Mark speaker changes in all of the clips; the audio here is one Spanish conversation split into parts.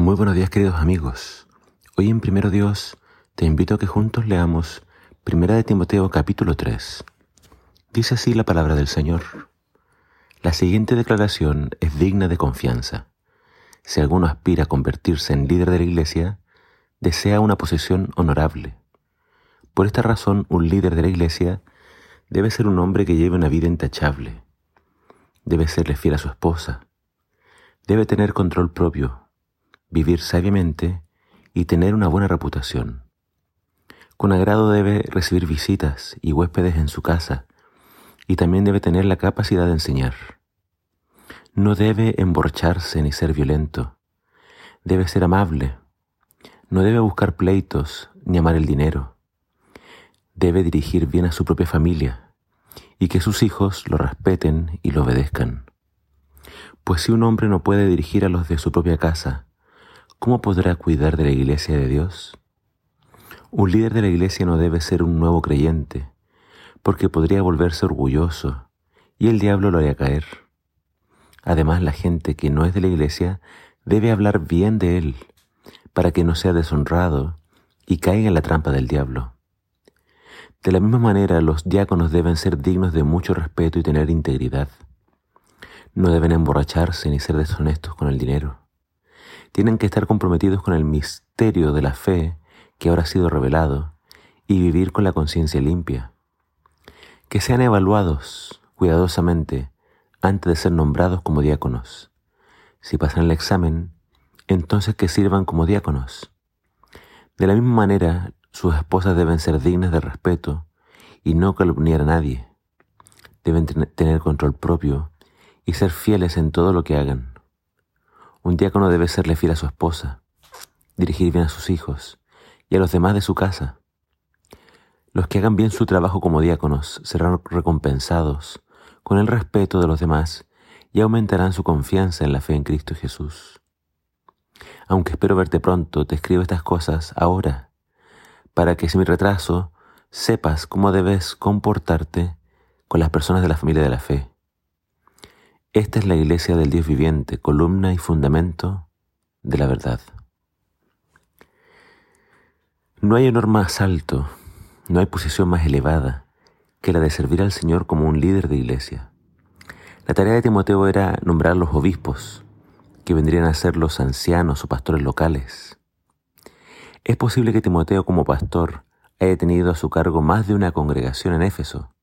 Speaker 1: Muy buenos días queridos amigos. Hoy en Primero Dios te invito a que juntos leamos Primera de Timoteo capítulo 3. Dice así la palabra del Señor. La siguiente declaración es digna de confianza. Si alguno aspira a convertirse en líder de la iglesia, desea una posición honorable. Por esta razón, un líder de la iglesia debe ser un hombre que lleve una vida intachable. Debe serle fiel a su esposa. Debe tener control propio, vivir sabiamente y tener una buena reputación. Con agrado debe recibir visitas y huéspedes en su casa y también debe tener la capacidad de enseñar. No debe emborracharse ni ser violento. Debe ser amable. No debe buscar pleitos ni amar el dinero. Debe dirigir bien a su propia familia y que sus hijos lo respeten y lo obedezcan. Pues si un hombre no puede dirigir a los de su propia casa, ¿cómo podrá cuidar de la iglesia de Dios? Un líder de la iglesia no debe ser un nuevo creyente, porque podría volverse orgulloso y el diablo lo haría caer. Además, la gente que no es de la iglesia debe hablar bien de él, para que no sea deshonrado y caiga en la trampa del diablo. De la misma manera, los diáconos deben ser dignos de mucho respeto y tener integridad. No deben emborracharse ni ser deshonestos con el dinero tienen que estar comprometidos con el misterio de la fe que ahora ha sido revelado y vivir con la conciencia limpia. Que sean evaluados cuidadosamente antes de ser nombrados como diáconos. Si pasan el examen, entonces que sirvan como diáconos. De la misma manera, sus esposas deben ser dignas de respeto y no calumniar a nadie. Deben tener control propio y ser fieles en todo lo que hagan. Un diácono debe serle fiel a su esposa, dirigir bien a sus hijos y a los demás de su casa. Los que hagan bien su trabajo como diáconos serán recompensados con el respeto de los demás y aumentarán su confianza en la fe en Cristo Jesús. Aunque espero verte pronto, te escribo estas cosas ahora, para que si mi retraso sepas cómo debes comportarte con las personas de la familia de la fe esta es la iglesia del Dios viviente, columna y fundamento de la verdad. No hay honor más alto, no hay posición más elevada que la de servir al Señor como un líder de iglesia. La tarea de Timoteo era nombrar los obispos, que vendrían a ser los ancianos o pastores locales. Es posible que Timoteo como pastor haya tenido a su cargo más de una congregación en Éfeso,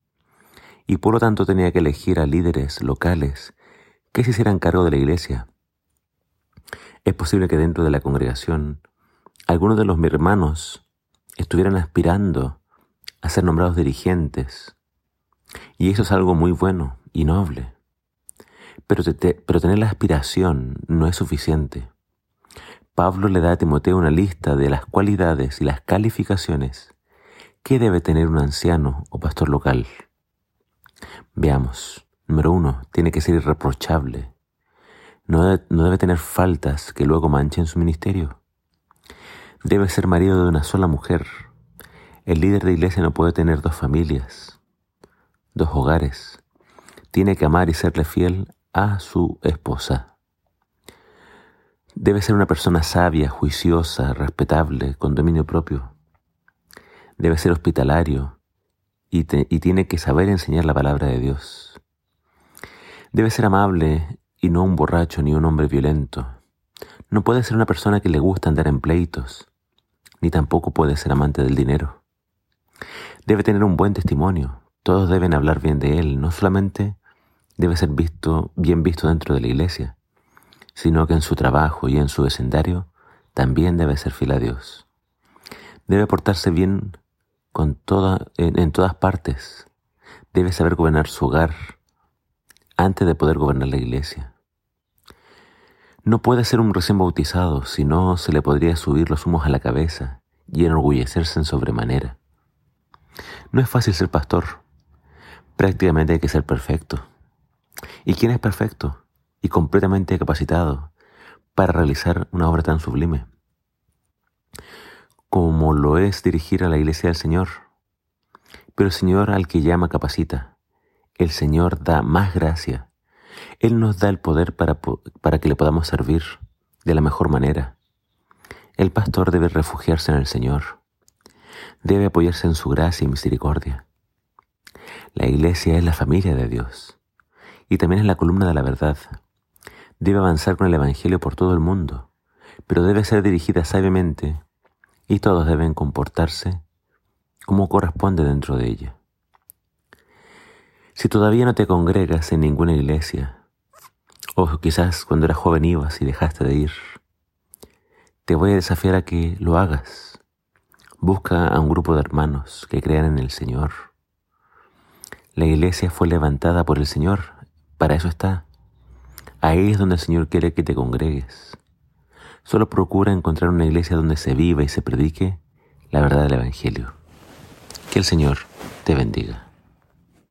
Speaker 1: y por lo tanto tenía que elegir a líderes locales que se hicieran cargo de la iglesia. Es posible que dentro de la congregación algunos de los hermanos estuvieran aspirando a ser nombrados dirigentes. Y eso es algo muy bueno y noble. Pero, pero tener la aspiración no es suficiente. Pablo le da a Timoteo una lista de las cualidades y las calificaciones que debe tener un anciano o pastor local. Veamos. Número uno, tiene que ser irreprochable. No debe, tener faltas que luego manchen su ministerio. Debe ser marido de una sola mujer. El líder de iglesia no puede tener dos familias, dos hogares. Tiene que amar y serle fiel a su esposa. Debe ser una persona sabia, juiciosa, respetable, con dominio propio. Debe ser hospitalario y tiene que saber enseñar la palabra de Dios. Debe ser amable y no un borracho ni un hombre violento. No puede ser una persona que le gusta andar en pleitos, ni tampoco puede ser amante del dinero. Debe tener un buen testimonio. Todos deben hablar bien de él. No solamente debe ser visto, bien visto dentro de la iglesia, sino que en su trabajo y en su vecindario también debe ser fiel a Dios. Debe portarse bien con toda, en todas partes. Debe saber gobernar su hogar antes de poder gobernar la iglesia. No puede ser un recién bautizado, si no se le podría subir los humos a la cabeza y enorgullecerse en sobremanera. No es fácil ser pastor. Prácticamente hay que ser perfecto. ¿Y quién es perfecto y completamente capacitado para realizar una obra tan sublime? Como lo es dirigir a la iglesia del Señor. Pero el Señor al que llama capacita el Señor da más gracia. Él nos da el poder para, para que le podamos servir de la mejor manera. El pastor debe refugiarse en el Señor. Debe apoyarse en su gracia y misericordia. La iglesia es la familia de Dios y también es la columna de la verdad. Debe avanzar con el Evangelio por todo el mundo, pero debe ser dirigida sabiamente y todos deben comportarse como corresponde dentro de ella. Si todavía no te congregas en ninguna iglesia, o quizás cuando eras joven ibas y dejaste de ir, te voy a desafiar a que lo hagas. Busca a un grupo de hermanos que crean en el Señor. La iglesia fue levantada por el Señor, para eso está. Ahí es donde el Señor quiere que te congregues. Solo procura encontrar una iglesia donde se viva y se predique la verdad del Evangelio. Que el Señor te bendiga.